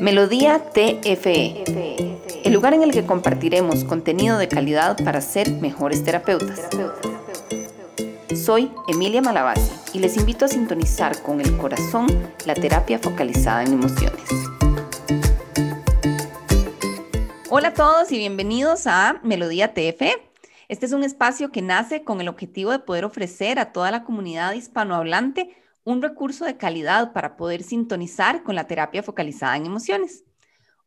Melodía TFE, el lugar en el que compartiremos contenido de calidad para ser mejores terapeutas. Soy Emilia Malavasi y les invito a sintonizar con el corazón la terapia focalizada en emociones. Hola a todos y bienvenidos a Melodía TFE. Este es un espacio que nace con el objetivo de poder ofrecer a toda la comunidad hispanohablante un recurso de calidad para poder sintonizar con la terapia focalizada en emociones.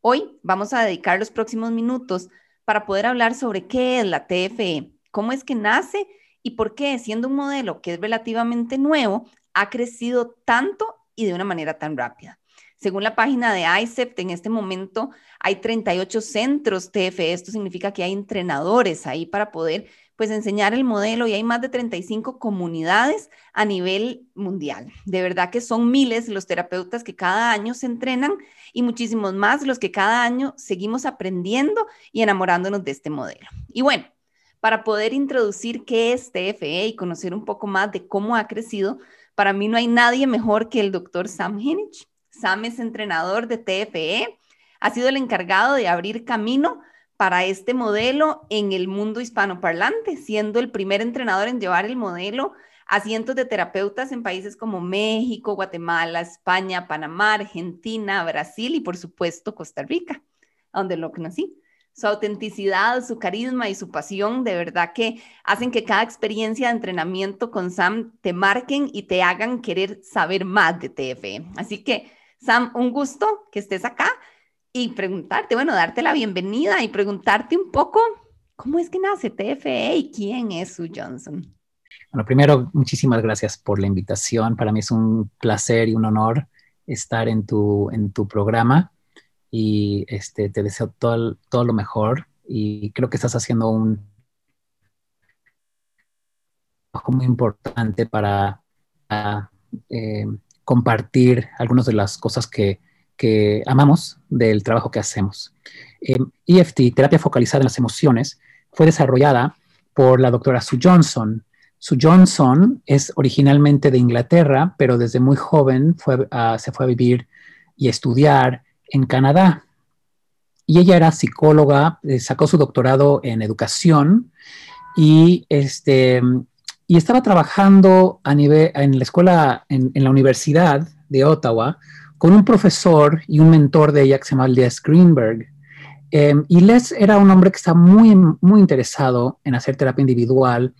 Hoy vamos a dedicar los próximos minutos para poder hablar sobre qué es la TFE, cómo es que nace y por qué, siendo un modelo que es relativamente nuevo, ha crecido tanto y de una manera tan rápida. Según la página de ICEPT, en este momento hay 38 centros TFE. Esto significa que hay entrenadores ahí para poder pues enseñar el modelo y hay más de 35 comunidades a nivel mundial. De verdad que son miles los terapeutas que cada año se entrenan y muchísimos más los que cada año seguimos aprendiendo y enamorándonos de este modelo. Y bueno, para poder introducir qué es TFE y conocer un poco más de cómo ha crecido, para mí no hay nadie mejor que el doctor Sam Hinich. Sam es entrenador de TFE, ha sido el encargado de abrir camino para este modelo en el mundo hispanoparlante, siendo el primer entrenador en llevar el modelo a cientos de terapeutas en países como México, Guatemala, España, Panamá, Argentina, Brasil y por supuesto Costa Rica, donde lo conocí. Su autenticidad, su carisma y su pasión de verdad que hacen que cada experiencia de entrenamiento con Sam te marquen y te hagan querer saber más de TFE. Así que, Sam, un gusto que estés acá y preguntarte, bueno, darte la bienvenida y preguntarte un poco cómo es que nace TFE y quién es Sue Johnson. Bueno, primero, muchísimas gracias por la invitación. Para mí es un placer y un honor estar en tu, en tu programa y este, te deseo todo, todo lo mejor y creo que estás haciendo un trabajo muy importante para, eh, compartir algunas de las cosas que que amamos del trabajo que hacemos. EFT, em, terapia focalizada en las emociones, fue desarrollada por la doctora Sue Johnson. Sue Johnson es originalmente de Inglaterra, pero desde muy joven se fue a vivir y estudiar en Canadá. Y ella era psicóloga, eh, sacó su doctorado en educación y, este, y estaba trabajando a nivel, en la escuela, en la Universidad de Ottawa, con un profesor y un mentor de ella que se llama Les Greenberg. Em, y Les era un hombre que estaba muy, muy interesado en hacer terapia individual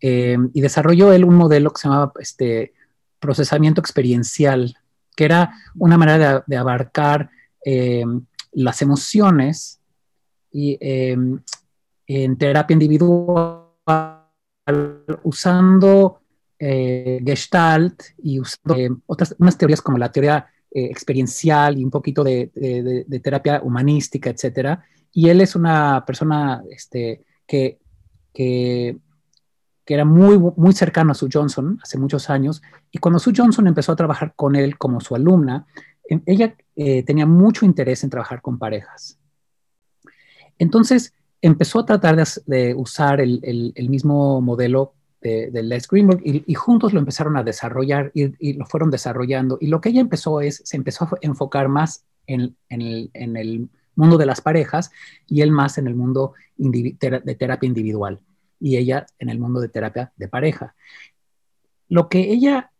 em, y desarrolló él un modelo que se llamaba este, procesamiento experiencial, que era una manera de, abarcar em, las emociones y, en terapia individual usando eh, Gestalt y usando otras unas teorías como la teoría eh, experiencial y un poquito de, terapia humanística, etcétera. Y él es una persona este, que, que, era muy, muy cercano a Sue Johnson hace muchos años. Y cuando Sue Johnson empezó a trabajar con él como su alumna, ella eh, tenía mucho interés en trabajar con parejas. Entonces empezó a tratar de, usar el, el, mismo modelo de, Les Greenberg y, juntos lo empezaron a desarrollar y, lo fueron desarrollando. Y lo que ella empezó es, se empezó a enfocar más en, el, mundo de las parejas y él más en el mundo de terapia individual y ella en el mundo de terapia de pareja. Lo que ella,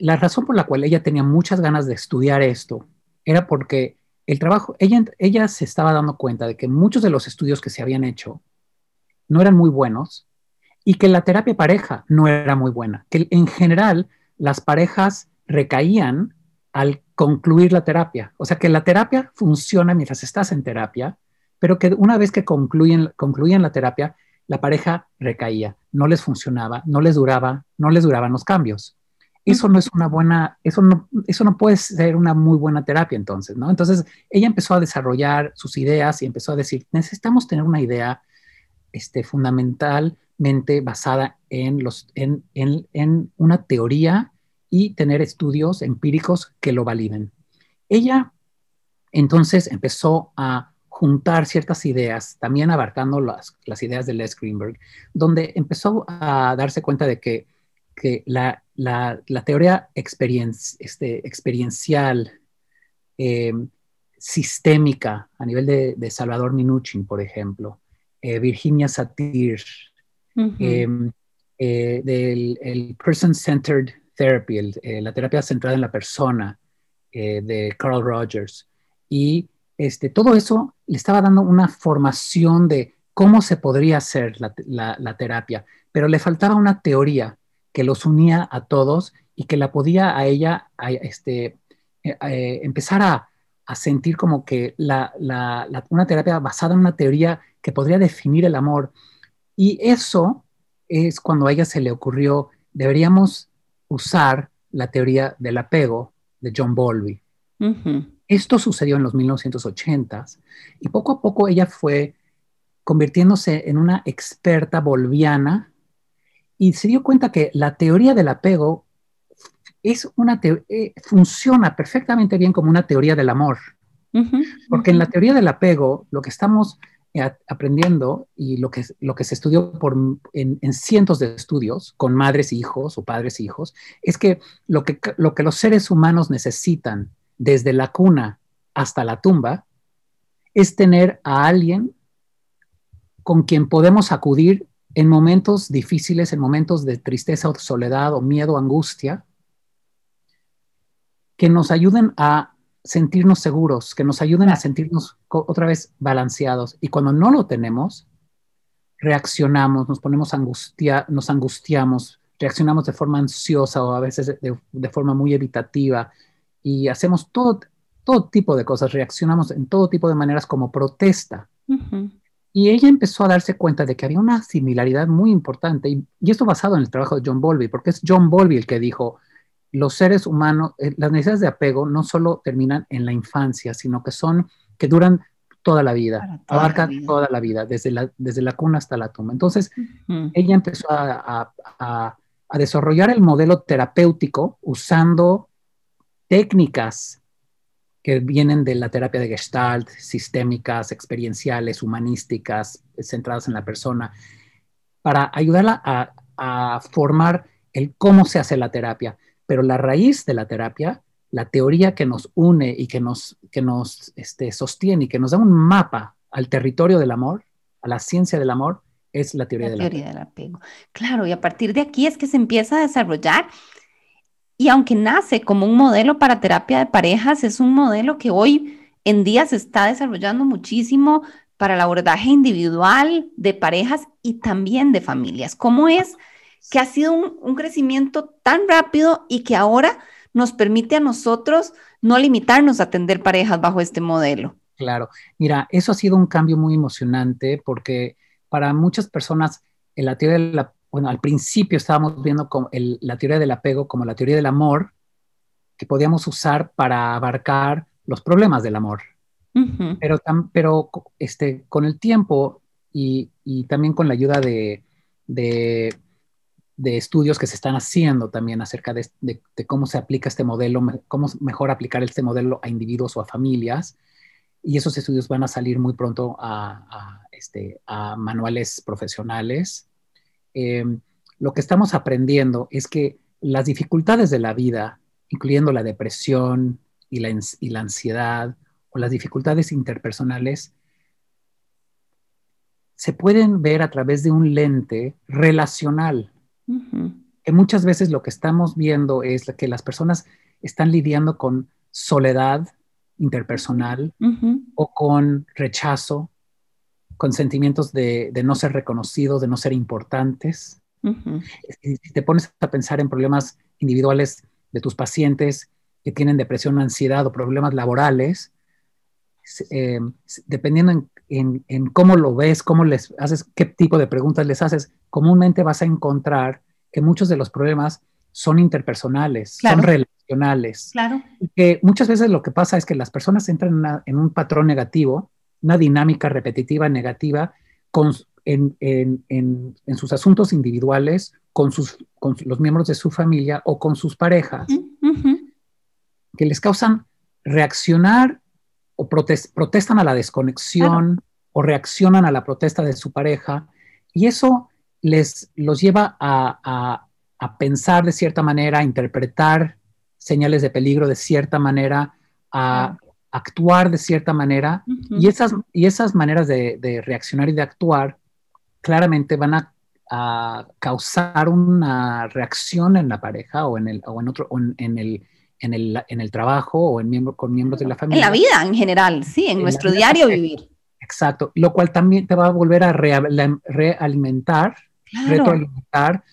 la razón por la cual ella tenía muchas ganas de estudiar esto era porque el trabajo, ella, ella se estaba dando cuenta de que muchos de los estudios que se habían hecho no eran muy buenos y que la terapia pareja no era muy buena, que en general las parejas recaían al concluir la terapia. O sea que la terapia funciona mientras estás en terapia, pero que una vez que concluyen, concluían la terapia, la pareja recaía, no les funcionaba, no les duraba, no les duraban los cambios. Eso no es una buena, eso no, eso no puede ser una muy buena terapia entonces, ¿no? Entonces ella empezó a desarrollar sus ideas y empezó a decir, necesitamos tener una idea este, fundamental basada en, una teoría y tener estudios empíricos que lo validen. Ella entonces empezó a juntar ciertas ideas, también abarcando las, ideas de Les Greenberg, donde empezó a darse cuenta de que, la, teoría este, experiencial eh, sistémica a nivel de, Salvador Minuchin, por ejemplo, eh, Virginia Satir, em, eh, del Person-Centered Therapy, la terapia centrada en la persona, de Carl Rogers. Y este, todo eso le estaba dando una formación de cómo se podría hacer la, terapia, pero le faltaba una teoría que los unía a todos y que la podía a ella este, eh, eh, empezar a, sentir como que una terapia basada en una teoría que podría definir el amor. Y eso es cuando a ella se le ocurrió, deberíamos usar la teoría del apego de John Bowlby. Esto sucedió en los 1980s y poco a poco ella fue convirtiéndose en una experta boliviana y se dio cuenta que la teoría del apego es una eh, funciona perfectamente bien como una teoría del amor. Porque en la teoría del apego, lo que estamos aprendiendo y lo que, lo que se estudió por, en, cientos de estudios con madres y hijos o padres y hijos, es que lo, que lo que los seres humanos necesitan desde la cuna hasta la tumba es tener a alguien con quien podemos acudir en momentos difíciles, en momentos de tristeza o soledad o miedo, angustia, que nos ayuden a sentirnos seguros, que nos ayuden a sentirnos otra vez balanceados. Y cuando no lo tenemos, reaccionamos, nos ponemos angustia, nos angustiamos, reaccionamos de forma ansiosa o a veces de, forma muy evitativa y hacemos todo, todo tipo de cosas, reaccionamos en todo tipo de maneras como protesta. Y ella empezó a darse cuenta de que había una similaridad muy importante, y, esto basado en el trabajo de John Bowlby, porque es John Bowlby el que dijo, los seres humanos, eh, las necesidades de apego no solo terminan en la infancia, sino que son, que duran toda la vida, abarcan toda la vida, desde la, desde la cuna hasta la tumba. Entonces, ella empezó a, a desarrollar el modelo terapéutico usando técnicas que vienen de la terapia de Gestalt, sistémicas, experienciales, humanísticas, centradas en la persona, para ayudarla a, formar el cómo se hace la terapia. Pero la raíz de la terapia, la teoría que nos une y que nos, que nos este, sostiene y que nos da un mapa al territorio del amor, a la ciencia del amor, es la teoría, del, teoría del apego. Claro, y a partir de aquí es que se empieza a desarrollar y aunque nace como un modelo para terapia de parejas, es un modelo que hoy en día se está desarrollando muchísimo para el abordaje individual de parejas y también de familias. ¿Cómo es que ha sido un, crecimiento tan rápido y que ahora nos permite a nosotros no limitarnos a atender parejas bajo este modelo? Claro, mira, eso ha sido un cambio muy emocionante porque para muchas personas en la teoría de la bueno, al principio estábamos viendo la teoría del apego como la teoría del amor que podíamos usar para abarcar los problemas del amor. Pero, pero este, con el tiempo y, también con la ayuda de, estudios que se están haciendo también acerca de, cómo se aplica este modelo, cómo mejor aplicar este modelo a individuos o a familias. Y esos estudios van a salir muy pronto a, este, a manuales profesionales eh, lo que estamos aprendiendo es que las dificultades de la vida, incluyendo la depresión y la, y la ansiedad o las dificultades interpersonales, se pueden ver a través de un lente relacional. Que muchas veces lo que estamos viendo es que las personas están lidiando con soledad interpersonal o con rechazo con sentimientos de, no ser reconocidos, de no ser importantes. Si te pones a pensar en problemas individuales de tus pacientes que tienen depresión, ansiedad o problemas laborales, eh, dependiendo en, cómo lo ves, cómo les haces, qué tipo de preguntas les haces, comúnmente vas a encontrar que muchos de los problemas son interpersonales, son relacionales. Claro. Y que muchas veces lo que pasa es que las personas entran en un patrón negativo una dinámica repetitiva negativa en, sus asuntos individuales, con, sus, los miembros de su familia o con sus parejas, que les causan reaccionar o protestan a la desconexión o reaccionan a la protesta de su pareja y eso les los lleva a, pensar de cierta manera, a interpretar señales de peligro de cierta manera, a actuar de cierta manera y, esas, y esas maneras de, reaccionar y de actuar claramente van a, causar una reacción en la pareja o en el, o en otro, en, el, en, el, en el trabajo o en miembro, con miembros de la familia. En la vida en general, sí, en, nuestro diario vivir. Exacto, lo cual también te va a volver a realimentar, retroalimentar,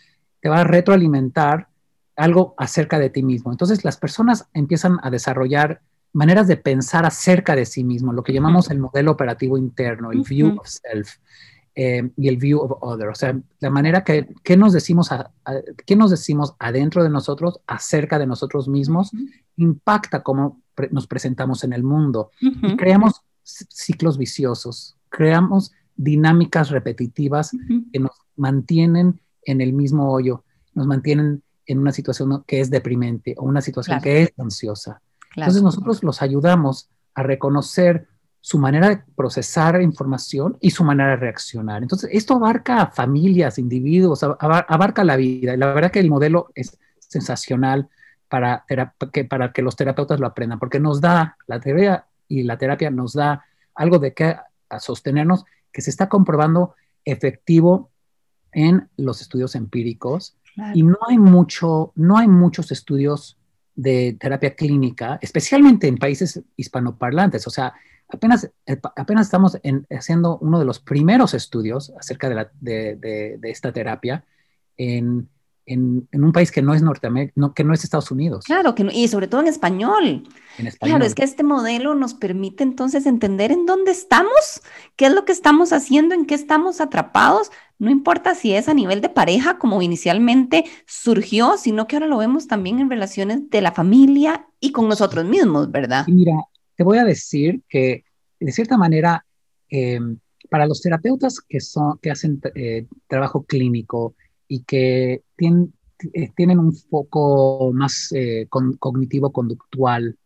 te va a retroalimentar algo acerca de ti mismo. Entonces las personas empiezan a desarrollar maneras de pensar acerca de sí mismo, lo que llamamos el modelo operativo interno, el view of self eh, y el view of other. O sea, la manera que, nos decimos, nos decimos adentro de nosotros acerca de nosotros mismos impacta cómo nos presentamos en el mundo. Y creamos ciclos viciosos, creamos dinámicas repetitivas que nos mantienen en el mismo hoyo, nos mantienen en una situación que es deprimente o una situación que es ansiosa. Entonces nosotros los ayudamos a reconocer su manera de procesar información y su manera de reaccionar. Entonces, esto abarca a familias, individuos, abarca la vida. La verdad que el modelo es sensacional para que, para que los terapeutas lo aprendan, porque nos da, la teoría y la terapia nos da algo de qué sostenernos que se está comprobando efectivo en los estudios empíricos. Y no hay, mucho, no hay muchos estudios de terapia clínica, especialmente en países hispanoparlantes. O sea, apenas, eh, apenas estamos haciendo uno de los primeros estudios acerca de, la, de, de, esta terapia en, en, en, un país que no es Norteamérica, no, que no es Estados Unidos. Claro, que y sobre todo en español. en español. Claro, es que este modelo nos permite entonces entender en dónde estamos, qué es lo que estamos haciendo, en qué estamos atrapados, no importa si es a nivel de pareja, como inicialmente surgió, sino que ahora lo vemos también en relaciones de la familia y con nosotros mismos, ¿verdad? mira, te voy a decir que, de cierta manera, eh, para los terapeutas que, son, que hacen eh, trabajo clínico y que tienen, eh, tienen un foco más cognitivo-conductual,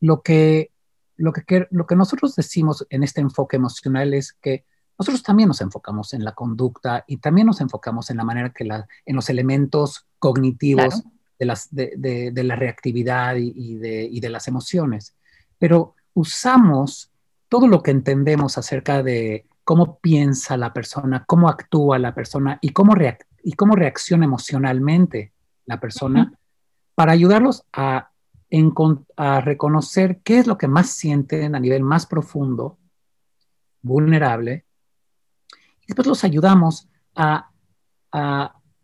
lo, que, lo, que, lo que nosotros decimos en este enfoque emocional es que nosotros también nos enfocamos en la conducta y también nos enfocamos en la manera que la, en los elementos cognitivos de, las, de, de, la reactividad y, de, y, de, las emociones. Pero usamos todo lo que entendemos acerca de cómo piensa la persona, cómo actúa la persona y cómo, y cómo reacciona emocionalmente la persona para ayudarlos a, a reconocer qué es lo que más sienten a nivel más profundo, vulnerable, después los ayudamos a,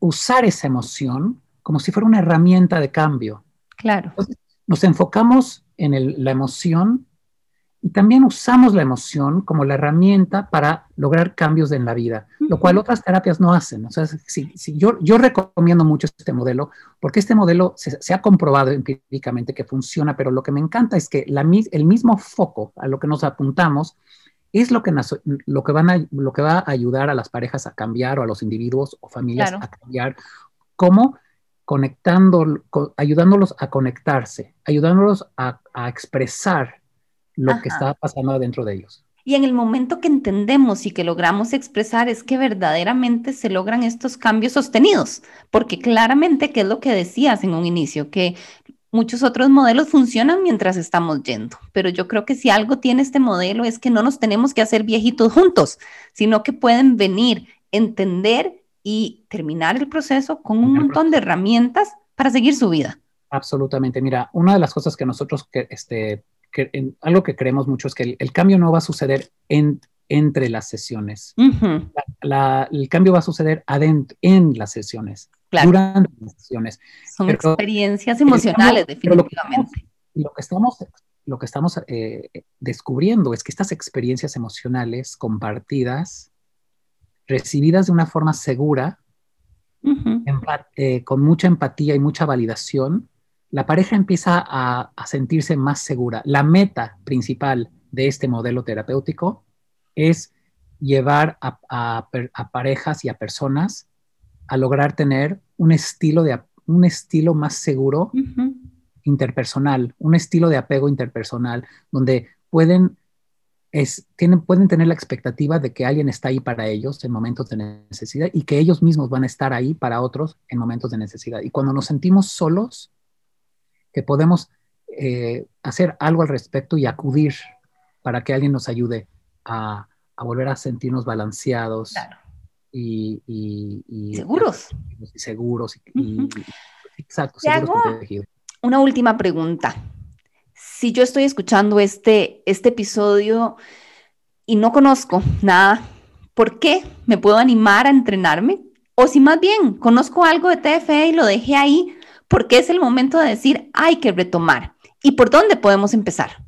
usar esa emoción como si fuera una herramienta de cambio. Claro. nos enfocamos en la emoción y también usamos la emoción como la herramienta para lograr cambios en la vida, lo cual otras terapias no hacen. O sea, si, yo, yo, recomiendo mucho este modelo porque este modelo se, ha comprobado empíricamente que funciona, pero lo que me encanta es que la, el mismo foco a lo que nos apuntamos es lo que, lo, que van a, lo que va a ayudar a las parejas a cambiar o a los individuos o familias a cambiar, como conectando, ayudándolos a conectarse, ayudándolos a, expresar lo que está pasando adentro de ellos. Y en el momento que entendemos y que logramos expresar es que verdaderamente se logran estos cambios sostenidos, porque claramente, que es lo que decías en un inicio, que Muchos otros modelos funcionan mientras estamos yendo, pero yo creo que si algo tiene este modelo es que no nos tenemos que hacer viejitos juntos, sino que pueden venir, entender y terminar el proceso con un montón de herramientas para seguir su vida. Absolutamente. Mira, una de las cosas que nosotros, que, este, que, algo que creemos mucho es que el, cambio no va a suceder en, entre las sesiones. el cambio va a suceder adentro, en las sesiones durante las sesiones. Son experiencias emocionales, definitivamente. Lo que estamos, lo que estamos eh, descubriendo es que estas experiencias emocionales compartidas, recibidas de una forma segura, eh, con mucha empatía y mucha validación, la pareja empieza a, sentirse más segura. La meta principal de este modelo terapéutico es llevar a parejas y a personas a lograr tener un estilo, de, un estilo más seguro interpersonal, un estilo de apego interpersonal, donde pueden, es, tienen, pueden tener la expectativa de que alguien está ahí para ellos en momentos de necesidad y que ellos mismos van a estar ahí para otros en momentos de necesidad. Y cuando nos sentimos solos, que podemos eh, hacer algo al respecto y acudir para que alguien nos ayude a, volver a sentirnos balanceados y, seguros. Y seguros. exacto, una última pregunta. Si yo estoy escuchando este, este episodio y no conozco nada, ¿por qué me puedo animar a entrenarme? O si más bien conozco algo de TFE y lo dejé ahí, ¿por qué es el momento de decir hay que retomar? ¿Y por dónde podemos empezar?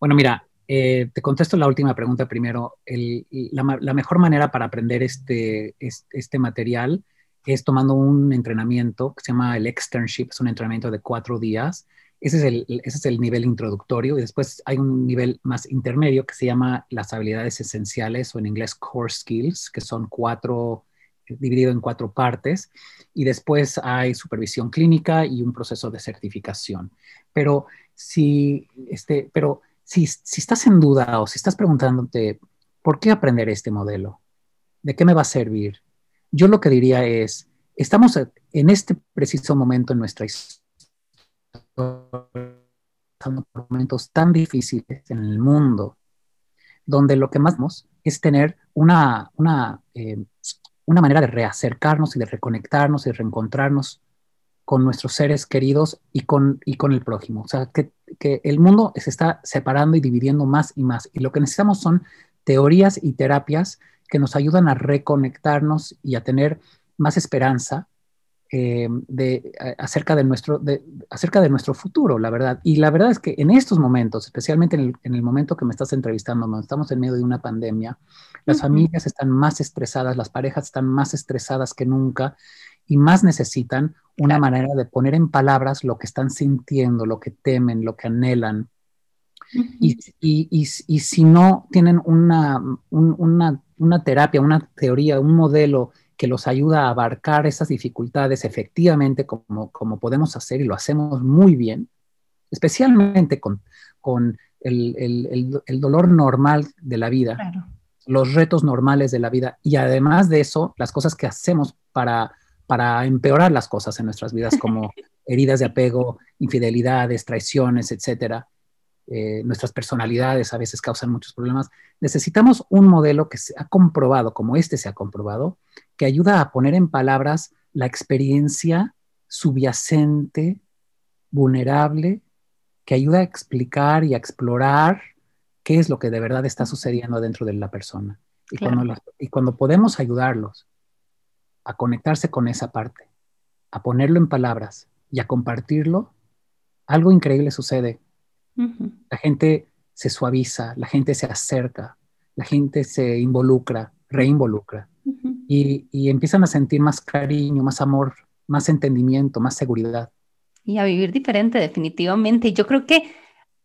Bueno, mira, eh, te contesto la última pregunta primero. la, mejor manera para aprender este, este, material es tomando un entrenamiento que se llama el externship, es un entrenamiento de cuatro días. Ese es, el, ese es el nivel introductorio y después hay un nivel más intermedio que se llama las habilidades esenciales o en inglés core skills, que son cuatro dividido en cuatro partes y después hay supervisión clínica y un proceso de certificación. Pero si, este, pero si, estás en duda o si estás preguntándote, ¿por qué aprender este modelo? ¿De qué me va a servir? Yo lo que diría es, estamos en este preciso momento en nuestra historia momentos tan difíciles en el mundo, donde lo que más es tener una, una eh, una manera de reacercarnos y de reconectarnos y reencontrarnos con nuestros seres queridos y con, y con el prójimo. O sea, que, que, el mundo se está separando y dividiendo más y más. Y lo que necesitamos son teorías y terapias que nos ayudan a reconectarnos y a tener más esperanza eh, de, acerca, de nuestro, de, acerca de nuestro futuro, la verdad. Y la verdad es que en estos momentos, especialmente en el, momento que me estás entrevistando, donde estamos en medio de una pandemia, las familias están más estresadas, las parejas están más estresadas que nunca y más necesitan una manera de poner en palabras lo que están sintiendo, lo que temen, lo que anhelan. y, y, y, y, si no tienen una, una, una terapia, una teoría, un modelo que los ayuda a abarcar esas dificultades efectivamente como, como podemos hacer y lo hacemos muy bien, especialmente con, con el, el, el, dolor normal de la vida, los retos normales de la vida y además de eso, las cosas que hacemos para, para empeorar las cosas en nuestras vidas como heridas de apego, infidelidades, traiciones, etcétera. Eh, nuestras personalidades a veces causan muchos problemas. Necesitamos un modelo que se ha comprobado, como este se ha comprobado, que ayuda a poner en palabras la experiencia subyacente, vulnerable, que ayuda a explicar y a explorar qué es lo que de verdad está sucediendo dentro de la persona. Y, cuando, y cuando podemos ayudarlos a conectarse con esa parte, a ponerlo en palabras y a compartirlo, algo increíble sucede la gente se suaviza, la gente se acerca, la gente se involucra, reinvolucra y, y, empiezan a sentir más cariño, más amor, más entendimiento, más seguridad. Y a vivir diferente, definitivamente. Y yo creo que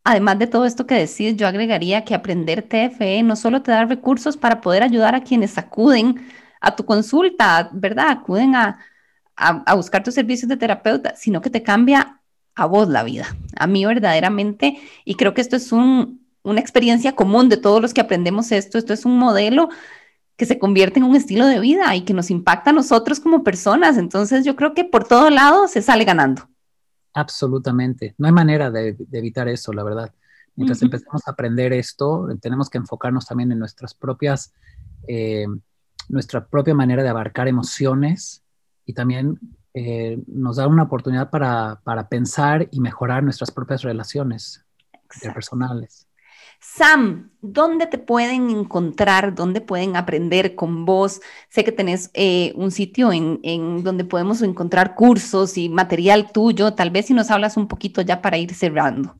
además de todo esto que decís, yo agregaría que aprender TFE no solo te da recursos para poder ayudar a quienes acuden a tu consulta, ¿verdad? Acuden a, a, a buscar tus servicios de terapeuta, sino que te cambia a vos la vida, a mí verdaderamente, y creo que esto es un, una experiencia común de todos los que aprendemos esto, esto es un modelo que se convierte en un estilo de vida y que nos impacta a nosotros como personas, entonces yo creo que por todo lado se sale ganando. Absolutamente, no hay manera de, evitar eso, la verdad. Mientras empezamos a aprender esto, tenemos que enfocarnos también en nuestras propias, eh, nuestra propia manera de abarcar emociones y también eh, nos da una oportunidad para, pensar y mejorar nuestras propias relaciones interpersonales. Sam, ¿dónde te pueden encontrar? ¿Dónde pueden aprender con vos? Sé que tenés eh, un sitio en, donde podemos encontrar cursos y material tuyo. Tal vez si nos hablas un poquito ya para ir cerrando.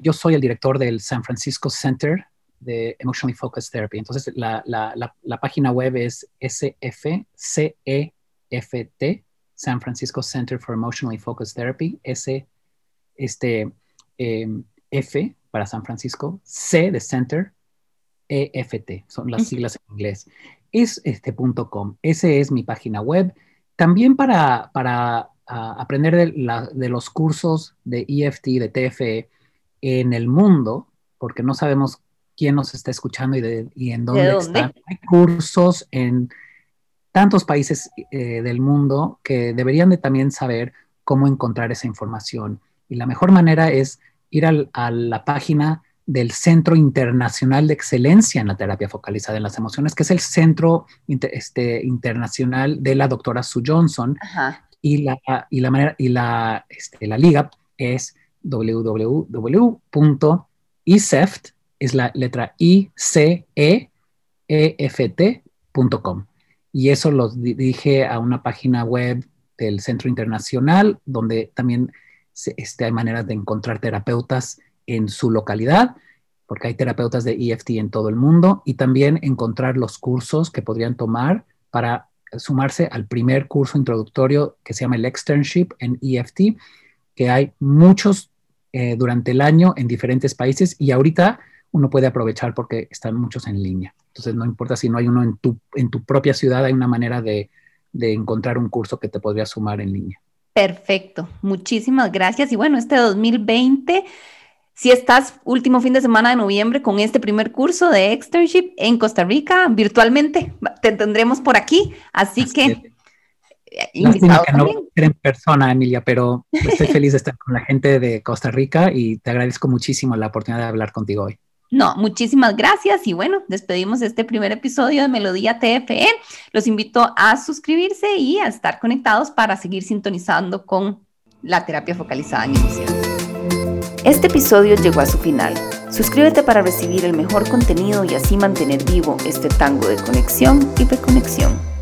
yo soy el director del San Francisco Center de Emotionally Focused Therapy. Entonces, la, la, la, página web es SFCEFT, San Francisco Center for Emotionally Focused Therapy, S, este, em, F para San Francisco, C de Center, EFT, son las siglas en inglés. Es este punto com, ese es mi página web. También para, para aprender de, de, los cursos de EFT, de TFE en el mundo, porque no sabemos quién nos está escuchando y, en dónde, están. Hay cursos en tantos países eh, del mundo que deberían de también saber cómo encontrar esa información. Y la mejor manera es ir a la página del Centro Internacional de Excelencia en la Terapia Focalizada en las Emociones, que es el Centro este, Internacional de la doctora Sue Johnson. Y, la, y, la, manera, y la, este, la liga es www.iceft, es la letra I, C, E, E, F, T.com. Y eso lo dije a una página web del Centro Internacional, donde también este, hay maneras de encontrar terapeutas en su localidad, porque hay terapeutas de EFT en todo el mundo, y también encontrar los cursos que podrían tomar para sumarse al primer curso introductorio que se llama el externship en EFT, que hay muchos eh, durante el año en diferentes países y ahorita uno puede aprovechar porque están muchos en línea. Entonces no importa si no hay uno en tu, en tu propia ciudad, hay una manera de, de encontrar un curso que te podría sumar en línea. Perfecto, muchísimas gracias. Y bueno, este 2020 si estás último fin de semana de noviembre con este primer curso de externship en Costa Rica, virtualmente, te tendremos por aquí. Así, que... Lástima que no en persona, Emilia, pero estoy feliz de estar con la gente de Costa Rica y te agradezco muchísimo la oportunidad de hablar contigo hoy. No, muchísimas gracias y bueno, despedimos este primer episodio de Melodía TFE. Los invito a suscribirse y a estar conectados para seguir sintonizando con la terapia focalizada en emociones. Este episodio llegó a su final. Suscríbete para recibir el mejor contenido y así mantener vivo este tango de conexión y reconexión.